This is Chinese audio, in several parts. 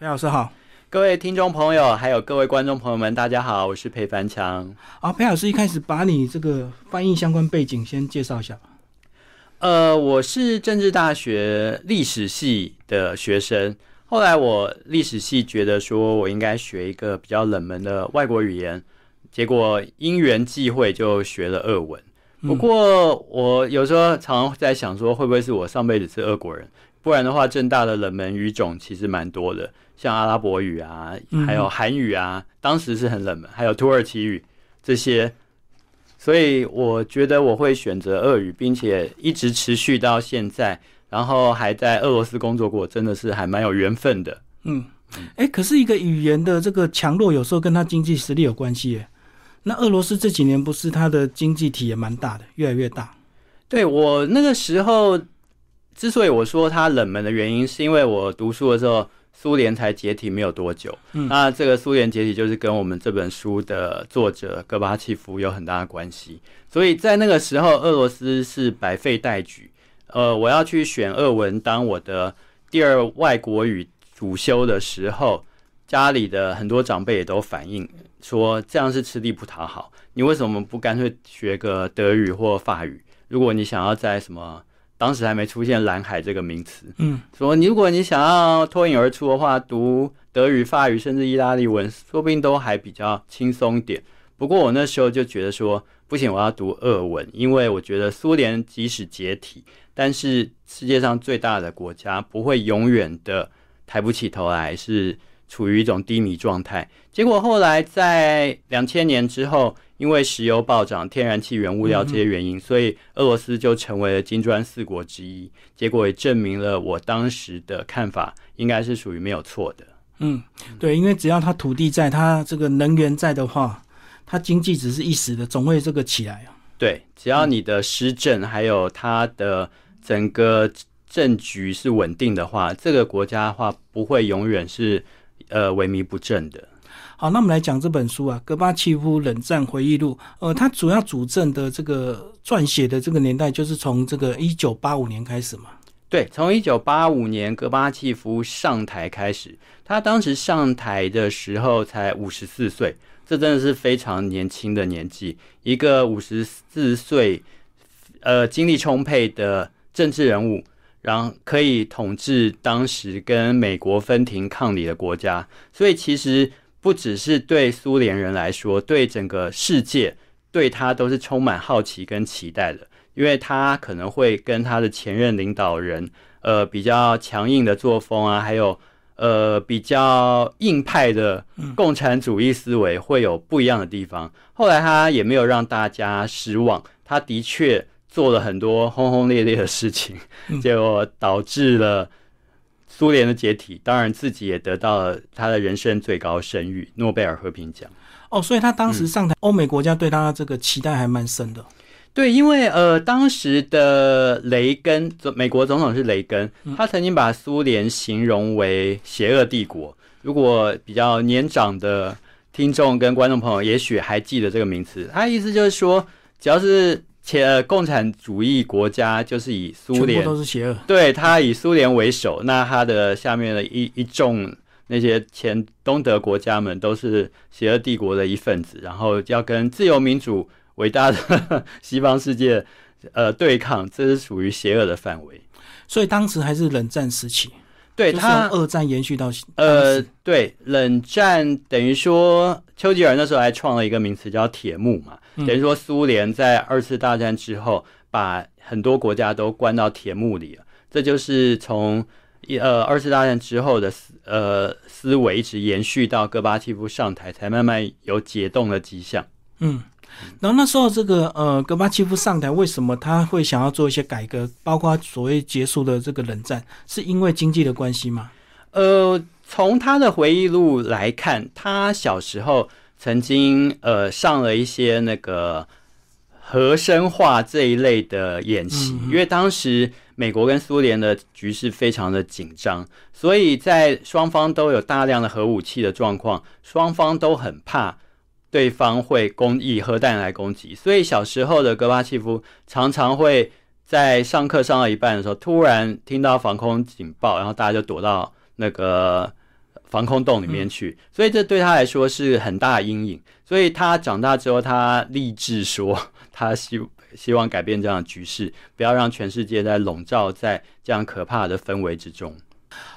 裴老师好，各位听众朋友，还有各位观众朋友们，大家好，我是裴凡强。啊，裴老师一开始把你这个翻译相关背景先介绍一下吧。呃，我是政治大学历史系的学生，后来我历史系觉得说我应该学一个比较冷门的外国语言，结果因缘际会就学了俄文。不过我有时候常常在想说，会不会是我上辈子是俄国人？不然的话，正大的冷门语种其实蛮多的，像阿拉伯语啊，还有韩语啊，当时是很冷门，还有土耳其语这些。所以我觉得我会选择俄语，并且一直持续到现在，然后还在俄罗斯工作过，真的是还蛮有缘分的。嗯，哎，可是一个语言的这个强弱，有时候跟他经济实力有关系耶。那俄罗斯这几年不是它的经济体也蛮大的，越来越大。对我那个时候，之所以我说它冷门的原因，是因为我读书的时候。苏联才解体没有多久，那这个苏联解体就是跟我们这本书的作者戈巴契夫有很大的关系。所以在那个时候，俄罗斯是百废待举。呃，我要去选俄文当我的第二外国语主修的时候，家里的很多长辈也都反映说，这样是吃力不讨好。你为什么不干脆学个德语或法语？如果你想要在什么？当时还没出现“蓝海”这个名词，嗯，说你如果你想要脱颖而出的话，读德语、法语，甚至意大利文，说不定都还比较轻松点。不过我那时候就觉得说，不行，我要读俄文，因为我觉得苏联即使解体，但是世界上最大的国家不会永远的抬不起头来，是处于一种低迷状态。结果后来在两千年之后。因为石油暴涨、天然气原物料这些原因，所以俄罗斯就成为了金砖四国之一。结果也证明了我当时的看法应该是属于没有错的。嗯，对，因为只要他土地在，他这个能源在的话，他经济只是一时的，总会这个起来啊。对，只要你的施政还有他的整个政局是稳定的话，这个国家的话不会永远是呃萎靡不振的。好，那我们来讲这本书啊，《戈巴契夫冷战回忆录》。呃，它主要主政的这个撰写的这个年代，就是从这个一九八五年开始嘛。对，从一九八五年戈巴契夫上台开始，他当时上台的时候才五十四岁，这真的是非常年轻的年纪。一个五十四岁，呃，精力充沛的政治人物，然后可以统治当时跟美国分庭抗礼的国家，所以其实。不只是对苏联人来说，对整个世界对他都是充满好奇跟期待的，因为他可能会跟他的前任领导人，呃，比较强硬的作风啊，还有呃比较硬派的共产主义思维会有不一样的地方。后来他也没有让大家失望，他的确做了很多轰轰烈烈的事情，结果导致了。苏联的解体，当然自己也得到了他的人生最高声誉——诺贝尔和平奖。哦，所以他当时上台，欧美国家对他这个期待还蛮深的。对，因为呃，当时的雷根，美国总统是雷根，他曾经把苏联形容为邪恶帝国。如果比较年长的听众跟观众朋友，也许还记得这个名词。他意思就是说，只要是。且共产主义国家就是以苏联都是邪恶，对他以苏联为首，那他的下面的一一众那些前东德国家们都是邪恶帝国的一份子，然后要跟自由民主伟大的 西方世界呃对抗，这是属于邪恶的范围。所以当时还是冷战时期。对他，二战延续到呃，对，冷战等于说，丘吉尔那时候还创了一个名词叫“铁幕”嘛，等于说苏联在二次大战之后，把很多国家都关到铁幕里了。这就是从一呃二次大战之后的思呃思维一直延续到戈巴契夫上台，才慢慢有解冻的迹象。嗯。然后那时候，这个呃，戈巴契夫上台，为什么他会想要做一些改革，包括所谓结束的这个冷战，是因为经济的关系吗？呃，从他的回忆录来看，他小时候曾经呃上了一些那个核生化这一类的演习，因为当时美国跟苏联的局势非常的紧张，所以在双方都有大量的核武器的状况，双方都很怕。对方会攻以核弹来攻击，所以小时候的戈巴契夫常常会在上课上到一半的时候，突然听到防空警报，然后大家就躲到那个防空洞里面去，所以这对他来说是很大的阴影。所以他长大之后，他立志说，他希希望改变这样的局势，不要让全世界在笼罩在这样可怕的氛围之中。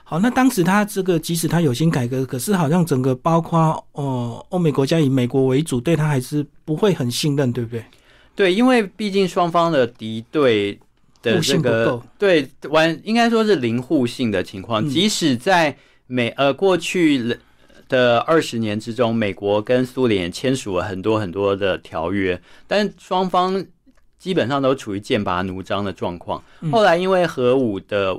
好，那当时他这个即使他有心改革，可是好像整个包括哦欧美国家以美国为主，对他还是不会很信任，对不对？对，因为毕竟双方的敌对的这个对完应该说是零互信的情况，即使在美呃过去的二十年之中，美国跟苏联签署了很多很多的条约，但双方基本上都处于剑拔弩张的状况。后来因为核武的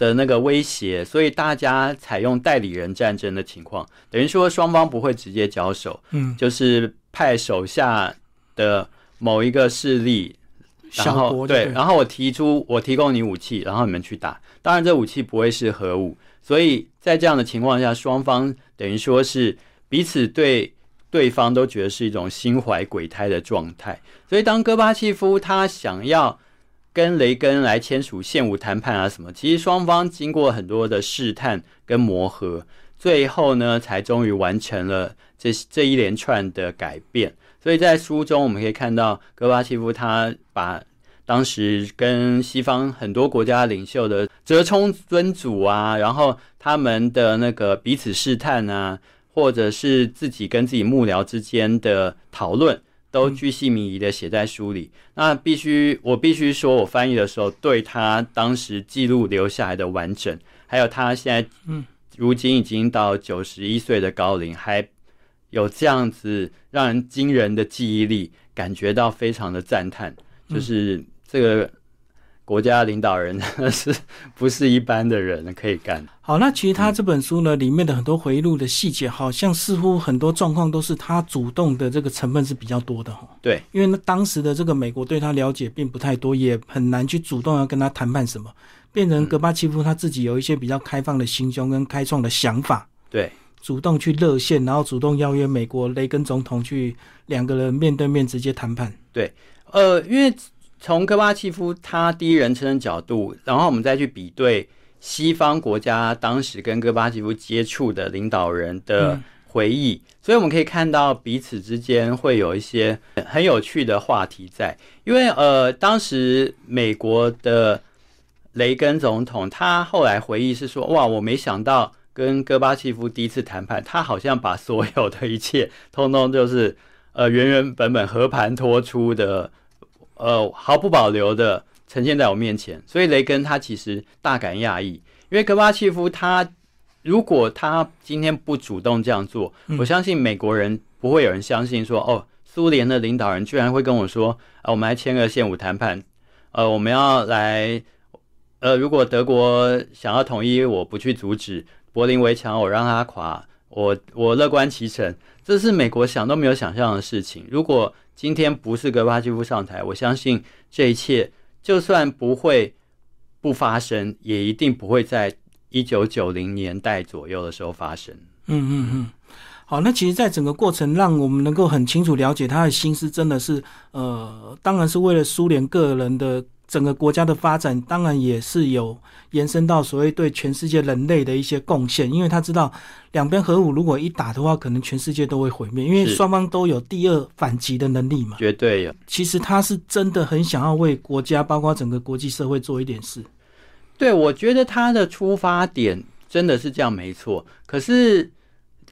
的那个威胁，所以大家采用代理人战争的情况，等于说双方不会直接交手，嗯，就是派手下的某一个势力，然后对，然后我提出我提供你武器，然后你们去打。当然，这武器不会是核武，所以在这样的情况下，双方等于说是彼此对对方都觉得是一种心怀鬼胎的状态。所以，当戈巴契夫他想要。跟雷根来签署现武谈判啊，什么？其实双方经过很多的试探跟磨合，最后呢，才终于完成了这这一连串的改变。所以在书中我们可以看到，戈巴契夫他把当时跟西方很多国家领袖的折冲尊祖啊，然后他们的那个彼此试探啊，或者是自己跟自己幕僚之间的讨论。都巨细靡遗的写在书里。那必须，我必须说，我翻译的时候，对他当时记录留下来的完整，还有他现在，嗯，如今已经到九十一岁的高龄，还有这样子让人惊人的记忆力，感觉到非常的赞叹。就是这个。国家领导人 是不是一般的人可以干？好，那其实他这本书呢，里面的很多回忆录的细节，好像似乎很多状况都是他主动的，这个成分是比较多的哈。对，因为呢，当时的这个美国对他了解并不太多，也很难去主动要跟他谈判什么，变成戈巴契夫他自己有一些比较开放的心胸跟开创的想法。对，主动去热线，然后主动邀约美国雷根总统去两个人面对面直接谈判。对，呃，因为。从戈巴契夫他第一人称的角度，然后我们再去比对西方国家当时跟戈巴契夫接触的领导人的回忆，所以我们可以看到彼此之间会有一些很有趣的话题在。因为呃，当时美国的雷根总统他后来回忆是说：“哇，我没想到跟戈巴契夫第一次谈判，他好像把所有的一切通通就是呃原原本本和盘托出的。”呃，毫不保留的呈现在我面前，所以雷根他其实大感讶异，因为戈巴契夫他如果他今天不主动这样做，我相信美国人不会有人相信说，哦，苏联的领导人居然会跟我说，啊，我们来签个现武谈判，呃，我们要来，呃，如果德国想要统一，我不去阻止柏林围墙，我让他垮，我我乐观其成，这是美国想都没有想象的事情，如果。今天不是戈巴契夫上台，我相信这一切就算不会不发生，也一定不会在一九九零年代左右的时候发生。嗯嗯嗯，好，那其实，在整个过程，让我们能够很清楚了解他的心思，真的是呃，当然是为了苏联个人的。整个国家的发展，当然也是有延伸到所谓对全世界人类的一些贡献，因为他知道两边核武如果一打的话，可能全世界都会毁灭，因为双方都有第二反击的能力嘛。绝对有。其实他是真的很想要为国家，包括整个国际社会做一点事。对，我觉得他的出发点真的是这样，没错。可是。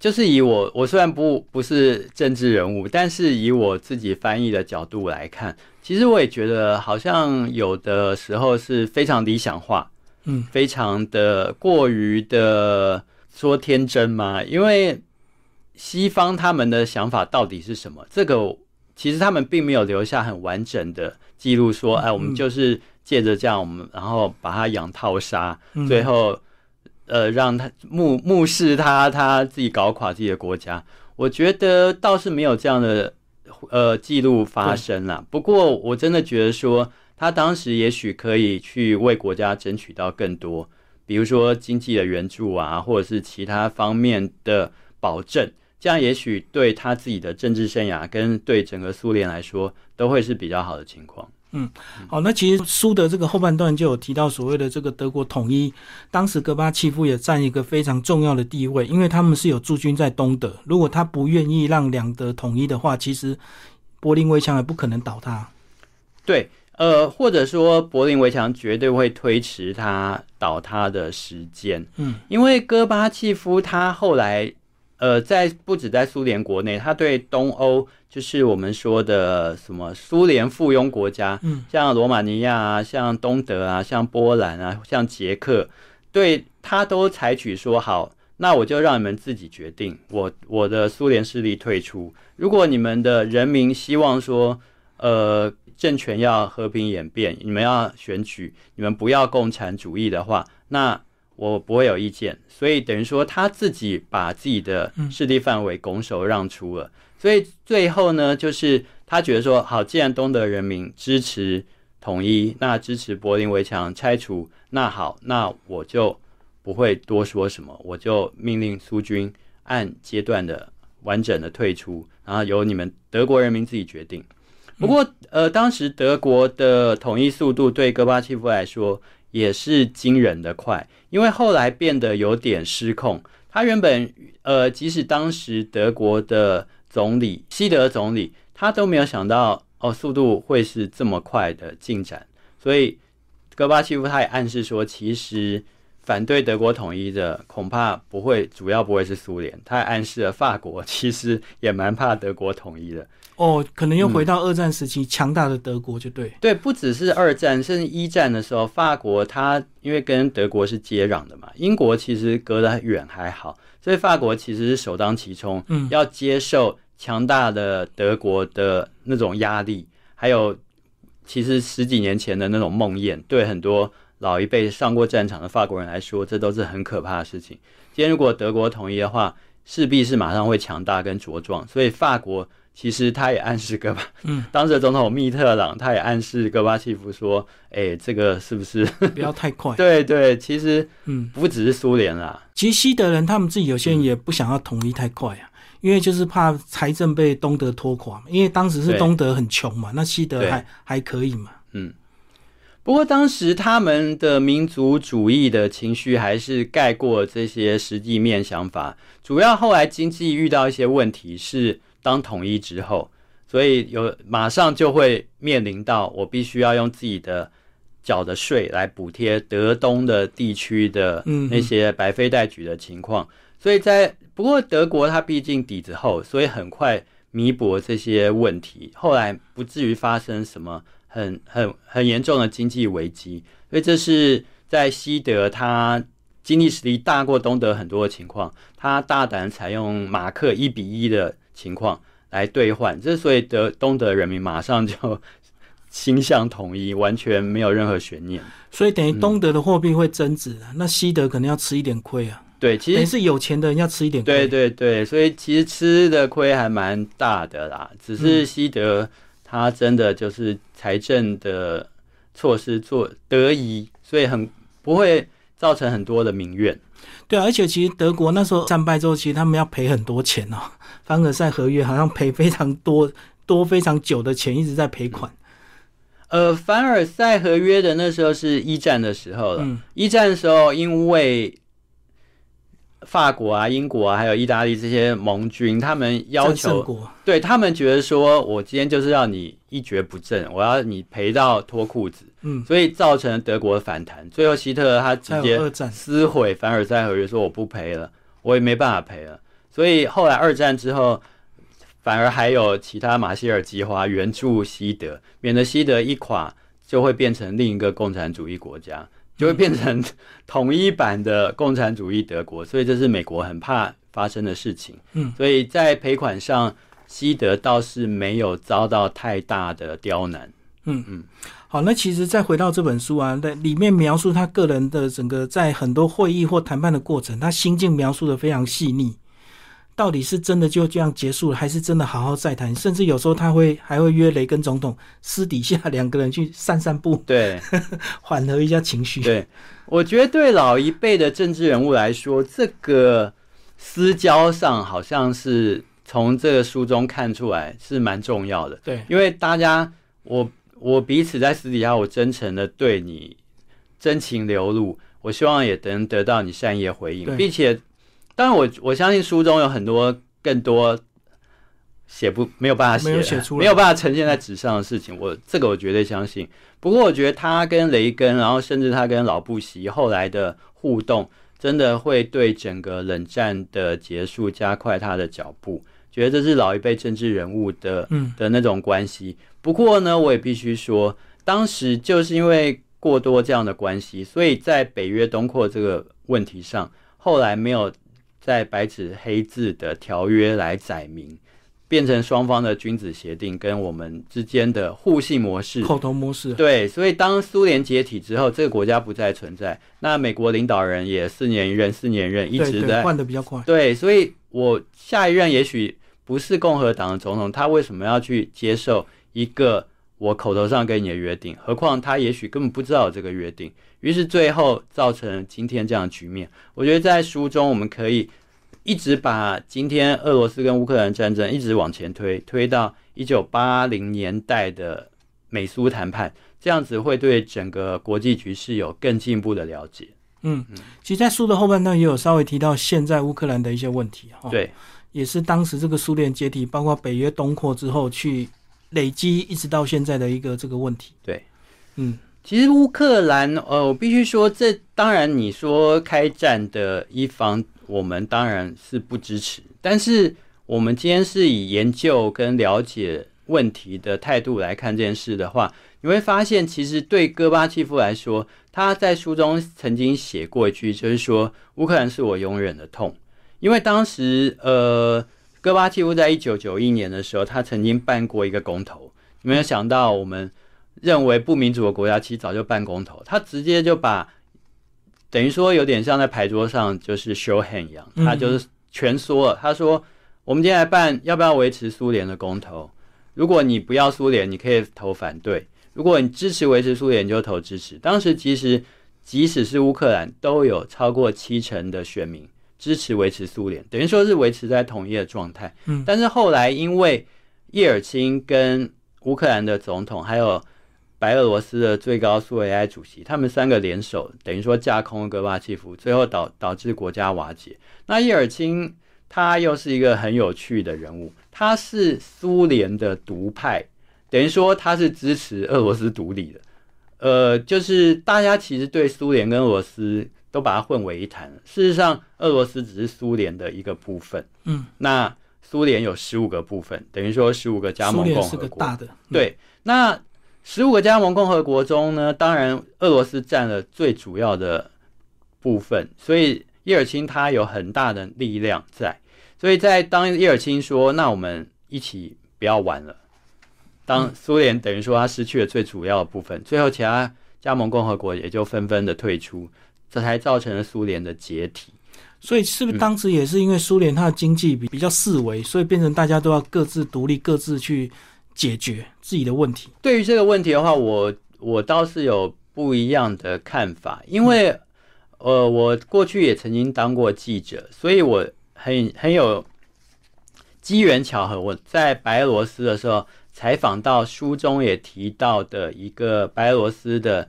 就是以我，我虽然不不是政治人物，但是以我自己翻译的角度来看，其实我也觉得好像有的时候是非常理想化，嗯，非常的过于的说天真嘛。因为西方他们的想法到底是什么？这个其实他们并没有留下很完整的记录，说，哎，我们就是借着这样，我们然后把它养套杀，最后。呃，让他目目视他他自己搞垮自己的国家，我觉得倒是没有这样的呃记录发生了。不过我真的觉得说，他当时也许可以去为国家争取到更多，比如说经济的援助啊，或者是其他方面的保证，这样也许对他自己的政治生涯跟对整个苏联来说都会是比较好的情况。好，那其实书的这个后半段就有提到所谓的这个德国统一，当时戈巴契夫也占一个非常重要的地位，因为他们是有驻军在东德，如果他不愿意让两德统一的话，其实柏林围墙也不可能倒塌。对，呃，或者说柏林围墙绝对会推迟它倒塌的时间。嗯，因为戈巴契夫他后来，呃，在不止在苏联国内，他对东欧，就是我们说的什么苏联附庸国家，嗯，像罗马尼亚啊，像东德啊，像波兰啊，像捷克，对他都采取说好，那我就让你们自己决定，我我的苏联势力退出。如果你们的人民希望说，呃，政权要和平演变，你们要选举，你们不要共产主义的话，那我不会有意见。所以等于说他自己把自己的势力范围拱手让出了。所以最后呢，就是他觉得说，好，既然东德人民支持统一，那支持柏林围墙拆除，那好，那我就不会多说什么，我就命令苏军按阶段的完整的退出，然后由你们德国人民自己决定。不过，呃，当时德国的统一速度对戈巴契夫来说也是惊人的快，因为后来变得有点失控。他原本，呃，即使当时德国的总理西德总理，他都没有想到，哦，速度会是这么快的进展。所以，戈巴契夫他也暗示说，其实反对德国统一的恐怕不会，主要不会是苏联。他也暗示了法国其实也蛮怕德国统一的。哦，可能又回到二战时期强大的德国，就对。对，不只是二战，甚至一战的时候，法国它因为跟德国是接壤的嘛，英国其实隔得远还好，所以法国其实是首当其冲，嗯，要接受强大的德国的那种压力，还有其实十几年前的那种梦魇，对很多老一辈上过战场的法国人来说，这都是很可怕的事情。今天如果德国统一的话，势必是马上会强大跟茁壮，所以法国。其实他也暗示戈巴，嗯，当时的总统密特朗，他也暗示戈巴契夫说：“哎，这个是不是 不要太快？” 对对，其实嗯，不只是苏联啦，其实西德人他们自己有些人也不想要统一太快啊，因为就是怕财政被东德拖垮嘛。因为当时是东德很穷嘛，那西德还还可以嘛。嗯，不过当时他们的民族主义的情绪还是盖过这些实际面想法，主要后来经济遇到一些问题是。当统一之后，所以有马上就会面临到我必须要用自己的缴的税来补贴德东的地区的那些白非代举的情况。所以在不过德国它毕竟底子厚，所以很快弥补这些问题，后来不至于发生什么很很很严重的经济危机。所以这是在西德，它经济实力大过东德很多的情况，它大胆采用马克一比一的。情况来兑换，这所以德东德人民马上就 倾向统一，完全没有任何悬念。所以等于东德的货币会增值，那西德可能要吃一点亏啊。对，其实是有钱的人要吃一点亏。对对对，所以其实吃的亏还蛮大的啦。只是西德他真的就是财政的措施做得宜，所以很不会造成很多的民怨。对啊，而且其实德国那时候战败之后，其实他们要赔很多钱哦。凡尔赛合约好像赔非常多 多非常久的钱，一直在赔款。呃，凡尔赛合约的那时候是一战的时候了。一战的时候，因为法国啊、英国啊，还有意大利这些盟军，他们要求，对他们觉得说，我今天就是要你一蹶不振，我要你赔到脱裤子。嗯，所以造成德国的反弹。最后希特勒他直接撕毁凡尔赛合约，说我不赔了，我也没办法赔了。所以后来二战之后，反而还有其他马歇尔计划援助西德，免得西德一垮就会变成另一个共产主义国家，就会变成统一版的共产主义德国。所以这是美国很怕发生的事情。嗯，所以在赔款上，西德倒是没有遭到太大的刁难。嗯嗯，好，那其实再回到这本书啊，在里面描述他个人的整个在很多会议或谈判的过程，他心境描述的非常细腻。到底是真的就这样结束了，还是真的好好再谈？甚至有时候他会还会约雷根总统私底下两个人去散散步，对，缓和一下情绪。对，我觉得对老一辈的政治人物来说，这个私交上好像是从这个书中看出来是蛮重要的。对，因为大家我我彼此在私底下，我真诚的对你真情流露，我希望也能得到你善意的回应，并且，当然我我相信书中有很多更多写不没有办法写没有写出来没有办法呈现在纸上的事情，我这个我绝对相信。不过我觉得他跟雷根，然后甚至他跟老布希后来的互动，真的会对整个冷战的结束加快他的脚步。觉得这是老一辈政治人物的嗯的那种关系。不过呢，我也必须说，当时就是因为过多这样的关系，所以在北约东扩这个问题上，后来没有在白纸黑字的条约来载明，变成双方的君子协定跟我们之间的互信模式。口头模式，对，所以当苏联解体之后，这个国家不再存在，那美国领导人也四年一任，四年一任，一直在换的比较快。对，所以我下一任也许不是共和党的总统，他为什么要去接受一个我口头上跟你的约定？何况他也许根本不知道有这个约定，于是最后造成今天这样的局面。我觉得在书中我们可以一直把今天俄罗斯跟乌克兰战争一直往前推，推到一九八零年代的美苏谈判，这样子会对整个国际局势有更进一步的了解。嗯，其实，在书的后半段也有稍微提到现在乌克兰的一些问题哈。。对，也是当时这个苏联解体，包括北约东扩之后，去累积一直到现在的一个这个问题。对，嗯，其实乌克兰，呃，我必须说，这当然你说开战的一方，我们当然是不支持。但是我们今天是以研究跟了解问题的态度来看这件事的话，你会发现，其实对戈巴契夫来说，他在书中曾经写过一句，就是说乌克兰是我永远的痛，因为当时呃，戈巴契夫在一九九一年的时候，他曾经办过一个公投，你没有想到我们。认为不民主的国家其实早就办公投，他直接就把等于说有点像在牌桌上就是 show hand 一样，嗯他就是全说了。他说：“我们今天来办，要不要维持苏联的公投？如果你不要苏联，你可以投反对；如果你支持维持苏联，你就投支持。”当时其实即使是乌克兰，都有超过七成的选民支持维持苏联，等于说是维持在统一的状态。嗯但是后来因为叶尔钦跟乌克兰的总统还有白俄罗斯的最高苏维埃主席，他们三个联手，等于说架空了戈巴契夫，最后导导致国家瓦解。那叶尔钦他又是一个很有趣的人物，他是苏联的独派，等于说他是支持俄罗斯独立的。呃，就是大家其实对苏联跟俄罗斯都把它混为一谈。事实上，俄罗斯只是苏联的一个部分。嗯，那苏联有十五个部分，等于说十五个加盟共和国。个大的，嗯对，那十五个加盟共和国中呢，当然俄罗斯占了最主要的部分，所以叶尔钦他有很大的力量在。所以在当叶尔钦说“那我们一起不要玩了”，当苏联等于说他失去了最主要的部分，最后其他加盟共和国也就纷纷的退出，这才造成了苏联的解体。所以是不是当时也是因为苏联它的经济比比较四维，所以变成大家都要各自独立，各自去解决自己的问题？对于这个问题的话，我我倒是有不一样的看法，因为、呃，我过去也曾经当过记者，所以我很很有机缘巧合，我在白俄罗斯的时候采访到书中也提到的一个白俄罗斯的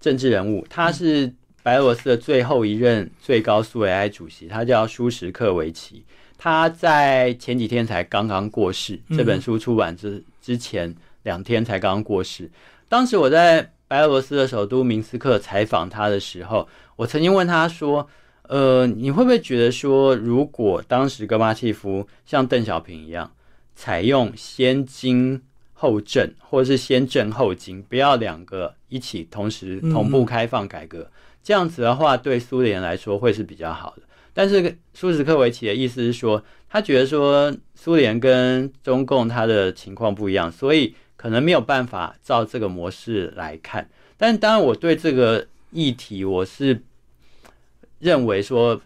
政治人物，他是白俄罗斯的最后一任最高苏维埃主席，他叫舒什克维奇。他在前几天才刚刚过世，嗯这本书出版之之前两天才刚刚过世。当时我在白俄罗斯的首都明斯克采访他的时候，我曾经问他说：“呃，你会不会觉得说，如果当时戈巴契夫像邓小平一样，采用先经后政，或者是先政后经，不要两个一起同时同步开放改革，这样子的话，对苏联来说会是比较好的。”但是舒什克维奇的意思是说，他觉得说苏联跟中共他的情况不一样，所以可能没有办法照这个模式来看。但当然，我对这个议题我是认为说，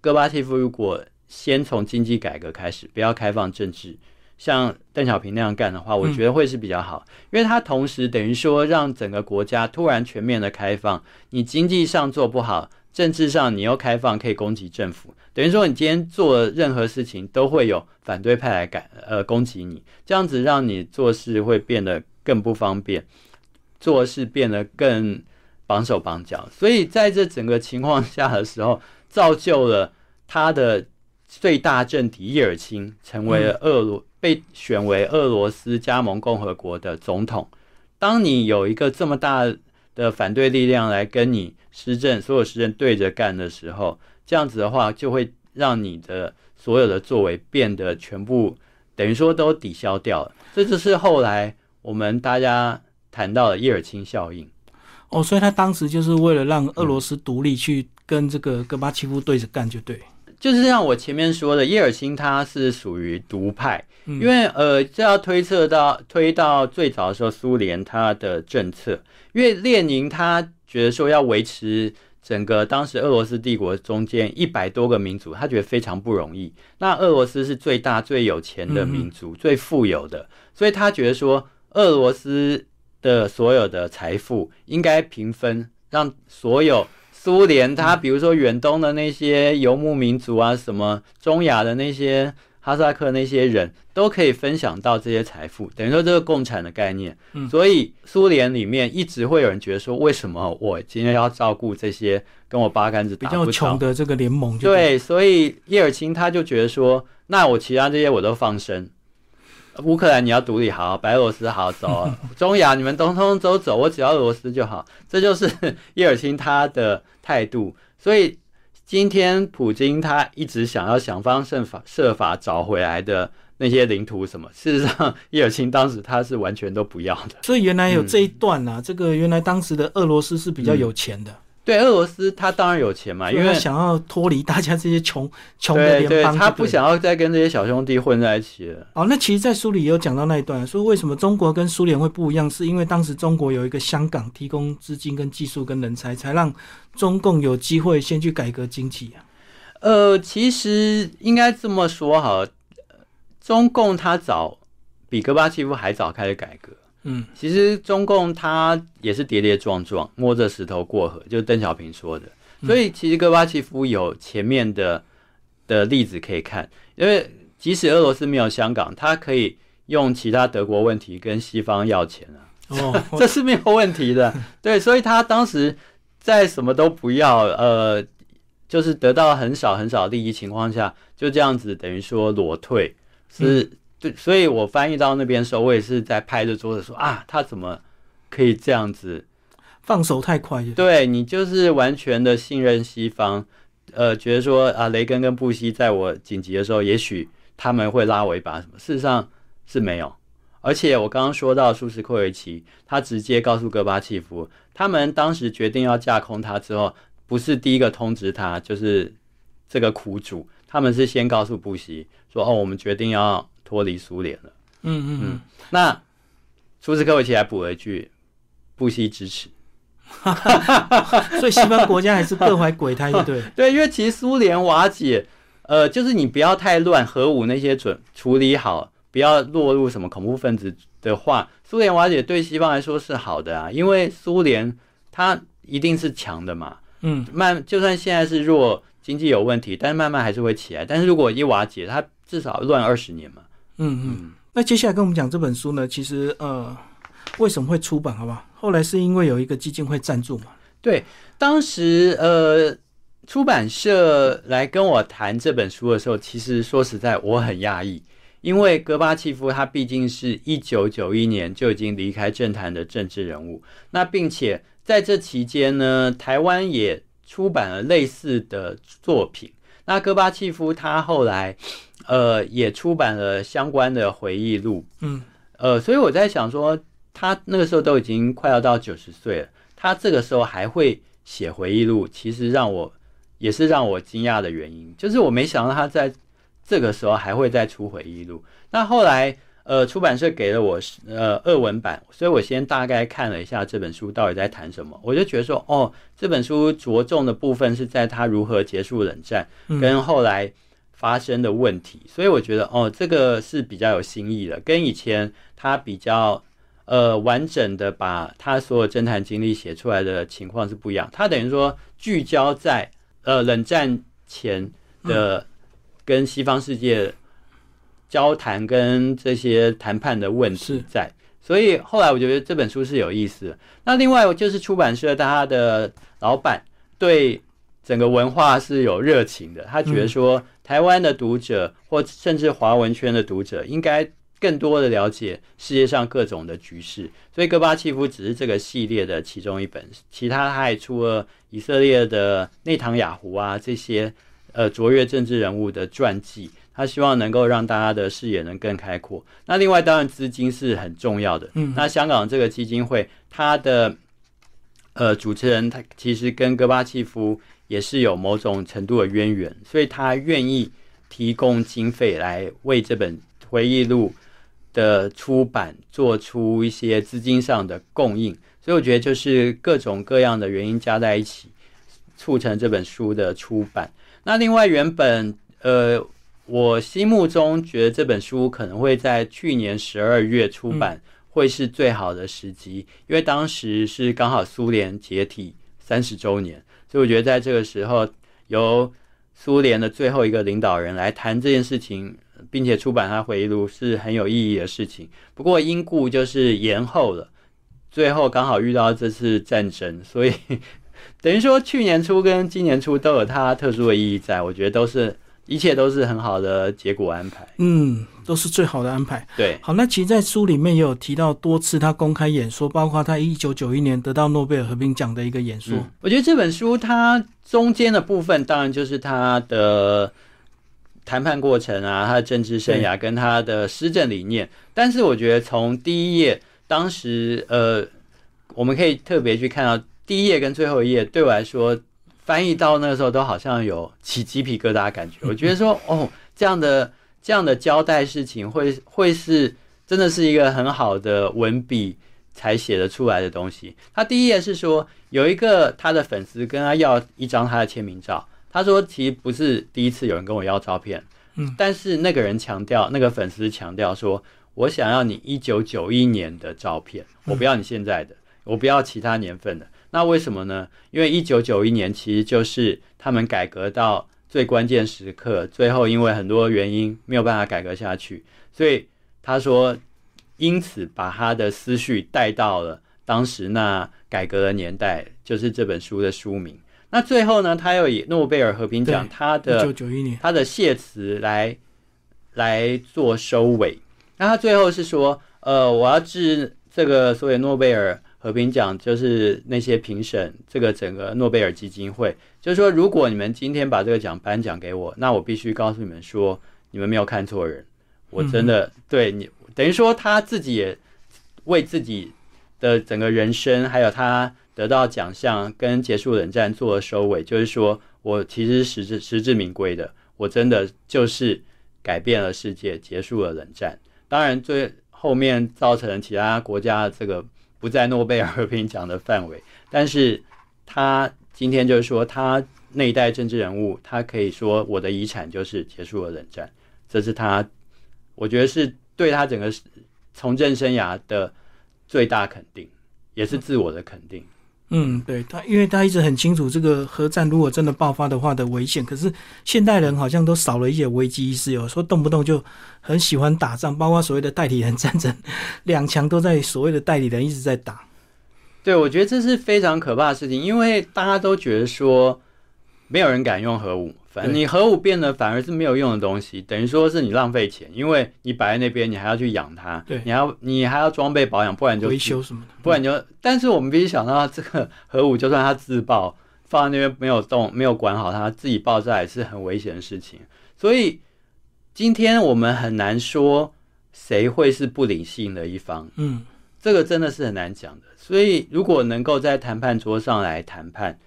戈巴契夫如果先从经济改革开始，不要开放政治，像邓小平那样干的话，我觉得会是比较好，因为他同时等于说让整个国家突然全面的开放，你经济上做不好。政治上你又开放，可以攻击政府，等于说你今天做任何事情都会有反对派来赶呃攻击你，这样子让你做事会变得更不方便，做事变得更绑手绑脚。所以在这整个情况下的时候，造就了他的最大政敌叶尔钦成为了俄罗被选为俄罗斯加盟共和国的总统。当你有一个这么大的反对力量来跟你施政，所有施政对着干的时候，这样子的话，就会让你的所有的作为变得全部等于说都抵消掉了。这就是后来我们大家谈到的叶尔钦效应。哦，所以他当时就是为了让俄罗斯独立，去跟这个戈巴契夫对着干，就对。就是像我前面说的，叶尔钦他是属于独派，因为呃，这要推测到推到最早的时候，苏联他的政策，因为列宁他觉得说要维持整个当时俄罗斯帝国中间一百多个民族，他觉得非常不容易。那俄罗斯是最大最有钱的民族，最富有的，所以他觉得说俄罗斯的所有的财富应该平分，让所有。苏联，他比如说远东的那些游牧民族啊，什么中亚的那些哈萨克那些人都可以分享到这些财富，等于说这个共产的概念。所以苏联里面一直会有人觉得说，为什么我今天要照顾这些跟我八竿子比较穷的这个联盟？对，所以叶尔钦他就觉得说，那我其他这些我都放生。乌克兰你要独立好，白俄罗斯好走，中亚你们通通都走，我只要俄罗斯就好，这就是 叶尔钦他的态度。所以今天普京他一直想要想方设法设法找回来的那些领土什么，事实上叶尔钦当时他是完全都不要的。所以原来有这一段啊，这个原来当时的俄罗斯是比较有钱的。对俄罗斯，他当然有钱嘛，因为想要脱离大家这些穷穷的联邦，他不想要再跟这些小兄弟混在一起了。哦，那其实，在书里也有讲到那一段，说为什么中国跟苏联会不一样，是因为当时中国有一个香港提供资金、跟技术、跟人才，才让中共有机会先去改革经济啊。呃，其实应该这么说哈，中共他早比戈巴契夫还早开始改革。嗯，其实中共他也是跌跌撞撞，摸着石头过河，就是邓小平说的。所以其实戈巴契夫有前面的的例子可以看，因为即使俄罗斯没有香港，他可以用其他德国问题跟西方要钱啊，哦，这是没有问题的。对，所以他当时在什么都不要，呃，就是得到很少很少利益情况下，就这样子等于说裸退是。对，所以我翻译到那边的时候，我也是在拍着桌子说啊，他怎么可以这样子放手太快？对你就是完全的信任西方，呃，觉得说啊，雷根跟布希在我紧急的时候，也许他们会拉我一把什么？事实上是没有。而且我刚刚说到舒斯科维奇，他直接告诉戈巴契夫，他们当时决定要架空他之后，不是第一个通知他，就是这个苦主，他们是先告诉布希说，哦，我们决定要。脱离苏联了，嗯嗯嗯，那苏斯科维奇还补了一句不惜支持，所以西方国家还是各怀鬼胎，对 对，因为其实苏联瓦解，呃，就是你不要太乱，核武那些准处理好，不要落入什么恐怖分子的话，苏联瓦解对西方来说是好的啊，因为苏联它一定是强的嘛，嗯，慢就算现在是弱，经济有问题，但是慢慢还是会起来，但是如果一瓦解，它至少乱二十年嘛。嗯嗯，那接下来跟我们讲这本书呢，其实呃，为什么会出版？好不好？后来是因为有一个基金会赞助嘛。对，当时呃，出版社来跟我谈这本书的时候，其实说实在，我很讶异，因为戈巴契夫他毕竟是一九九一年就已经离开政坛的政治人物，那并且在这期间呢，台湾也出版了类似的作品。那戈巴契夫他后来。呃，也出版了相关的回忆录，嗯，呃，所以我在想说，他那个时候都已经快要到九十岁了，他这个时候还会写回忆录，其实让我也是让我惊讶的原因，就是我没想到他在这个时候还会再出回忆录。那后来，呃，出版社给了我呃二文版，所以我先大概看了一下这本书到底在谈什么，我就觉得说，哦，这本书着重的部分是在他如何结束冷战，跟后来。发生的问题，所以我觉得哦，这个是比较有新意的，跟以前他比较呃完整的把他所有侦探经历写出来的情况是不一样。他等于说聚焦在呃冷战前的跟西方世界交谈跟这些谈判的问题在，所以后来我觉得这本书是有意思的。那另外就是出版社他的老板对整个文化是有热情的，他觉得说台湾的读者或甚至华文圈的读者应该更多的了解世界上各种的局势。所以戈巴契夫只是这个系列的其中一本，其他他还出了以色列的内唐雅胡啊这些呃卓越政治人物的传记。他希望能够让大家的视野能更开阔。那另外，当然资金是很重要的。嗯，那香港这个基金会，它的呃主持人他其实跟戈巴契夫也是有某种程度的渊源，所以他愿意提供经费来为这本回忆录的出版做出一些资金上的供应。所以我觉得就是各种各样的原因加在一起，促成这本书的出版。那另外，原本呃。我心目中觉得这本书可能会在去年十二月出版，会是最好的时机，因为当时是刚好苏联解体三十周年，所以我觉得在这个时候由苏联的最后一个领导人来谈这件事情，并且出版他回忆录是很有意义的事情。不过因故就是延后了，最后刚好遇到这次战争，所以 等于说去年初跟今年初都有它特殊的意义，在我觉得都是。一切都是很好的结果安排，嗯，都是最好的安排。对，好，那其实，在书里面也有提到多次他公开演说，包括他一九九一年得到诺贝尔和平奖的一个演说。我觉得这本书它中间的部分，当然就是他的谈判过程啊，他的政治生涯跟他的施政理念。但是，我觉得从第一页，当时呃，我们可以特别去看到第一页跟最后一页，对我来说。翻译到那个时候，都好像有起鸡皮疙瘩感觉。我觉得说，哦，这样的这样的交代事情，会会是真的是一个很好的文笔才写得出来的东西。他第一页是说，有一个他的粉丝跟他要一张他的签名照。他说，其实不是第一次有人跟我要照片，嗯，但是那个人强调，那个粉丝强调说，我想要你一九九一年的照片，我不要你现在的，我不要其他年份的。那为什么呢？因为一九九一年其实就是他们改革到最关键时刻，最后因为很多原因没有办法改革下去，所以他说，因此把他的思绪带到了当时那改革的年代，就是这本书的书名。那最后呢，他又以诺贝尔和平奖他的一九九一年他的谢词来来做收尾。那他最后是说，呃，我要致这个所谓诺贝尔。和平奖就是那些评审，这个整个诺贝尔基金会，就是说，如果你们今天把这个奖颁奖给我，那我必须告诉你们说，你们没有看错人，我真的对你，等于说他自己也为自己的整个人生，还有他得到奖项跟结束冷战做了收尾，就是说我其实实至实至名归的，我真的就是改变了世界，结束了冷战。当然，最后面造成其他国家这个。不在诺贝尔和平奖的范围，但是他今天就是说，他那一代政治人物，他可以说我的遗产就是结束了冷战，这是他，我觉得是对他整个从政生涯的最大肯定，也是自我的肯定。嗯对他，因为他一直很清楚这个核战如果真的爆发的话的危险。可是现代人好像都少了一些危机意识，有说动不动就很喜欢打仗，包括所谓的代理人战争，两强都在所谓的代理人一直在打。对，我觉得这是非常可怕的事情，因为大家都觉得说没有人敢用核武。反你核武变得反而是没有用的东西，等于说是你浪费钱，因为你摆在那边，你还要去养它，对，你要你还要装备保养，不然就维修什么的，不然就。但是我们必须想到，这个核武就算它自爆，放在那边没有动，没有管好它，自己爆炸也是很危险的事情。所以今天我们很难说谁会是不理性的一方，嗯，这个真的是很难讲的。所以如果能够在谈判桌上来谈判，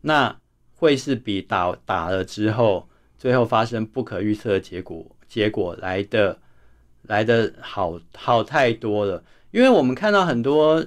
那。会是比打打了之后，最后发生不可预测的结果结果来的来的好好太多了。因为我们看到很多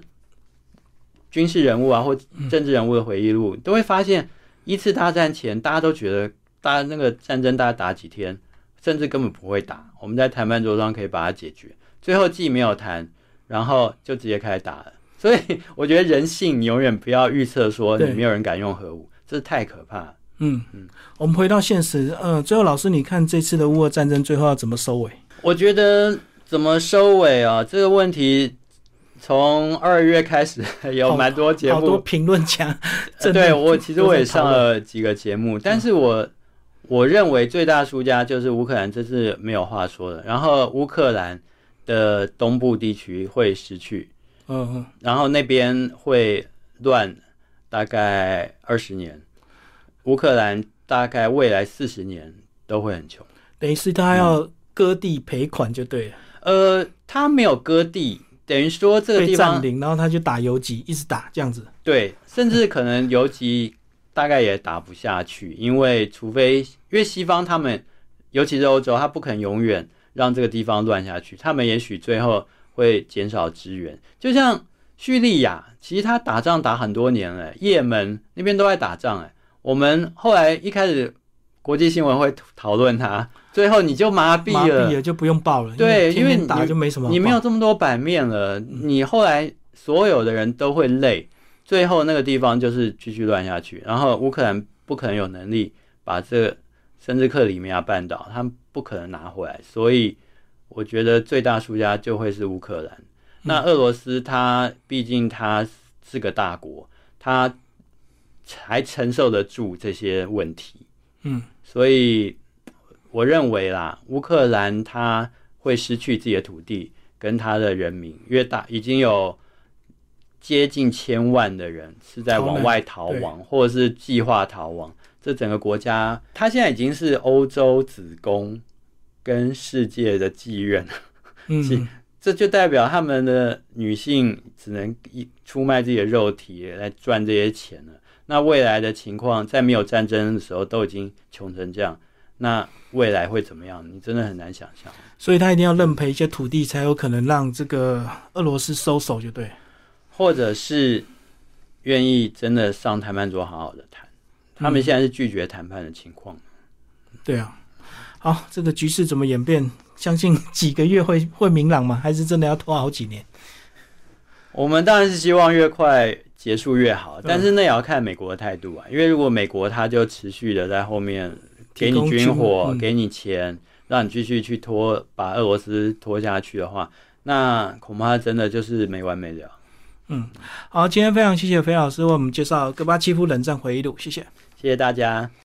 军事人物啊，或政治人物的回忆录，都会发现一次大战前，大家都觉得大家那个战争大概打几天，甚至根本不会打。我们在谈判桌上可以把它解决，最后既没有谈，然后就直接开始打了。所以我觉得人性，你永远不要预测说你没有人敢用核武。这太可怕。嗯嗯，我们回到现实。呃，最后老师，你看这次的乌俄战争最后要怎么收尾？我觉得怎么收尾啊？这个问题从二月开始 有蛮多节好多目，评论讲，真的对我其实我也上了几个节目，但是我我认为最大输家就是乌克兰，这是没有话说的。然后乌克兰的东部地区会失去，嗯嗯，然后那边会乱大概二十年，乌克兰大概未来四十年都会很穷。等于是他要割地赔款就对了，呃，他没有割地，等于说这个地方占领，然后他就打游击，一直打这样子。对，甚至可能游击大概也打不下去，因为除非因为西方他们，尤其是欧洲，他不肯永远让这个地方乱下去，他们也许最后会减少支援。就像叙利亚，其实他打仗打很多年了，也门那边都在打仗，哎，我们后来一开始国际新闻会讨论他，最后你就麻痹麻了痹，了就不用报了，对因为打你就没什么你没有这么多版面了，你后来所有的人都会累，最后那个地方就是继续乱下去。然后乌克兰不可能有能力把这个甚至克里米亚半岛，他们不可能拿回来，所以我觉得最大输家就会是乌克兰。那俄罗斯它毕竟它是个大国，它还承受得住这些问题。嗯，所以我认为啦，乌克兰它会失去自己的土地跟它的人民，因为大已经有接近千万的人是在往外逃亡，或者是计划逃亡。这整个国家，它现在已经是欧洲子宫跟世界的妓院，嗯，这就代表他们的女性只能一出卖自己的肉体来赚这些钱了。那未来的情况，在没有战争的时候都已经穷成这样，那未来会怎么样？你真的很难想象。所以他一定要认赔一些土地，才有可能让这个俄罗斯收手，就对。或者是愿意真的上谈判桌好好的谈，他们现在是拒绝谈判的情况。对啊，好，这个局势怎么演变？相信几个月会 会明朗吗？还是真的要拖好几年？我们当然是希望越快结束越好，嗯但是那也要看美国的态度啊。因为如果美国他就持续的在后面给你军火、嗯给你钱，让你继续去拖把俄罗斯拖下去的话，那恐怕真的就是没完没了。嗯好，今天非常谢谢肥老师为我们介绍戈巴契夫冷战回忆录，谢谢。谢谢大家。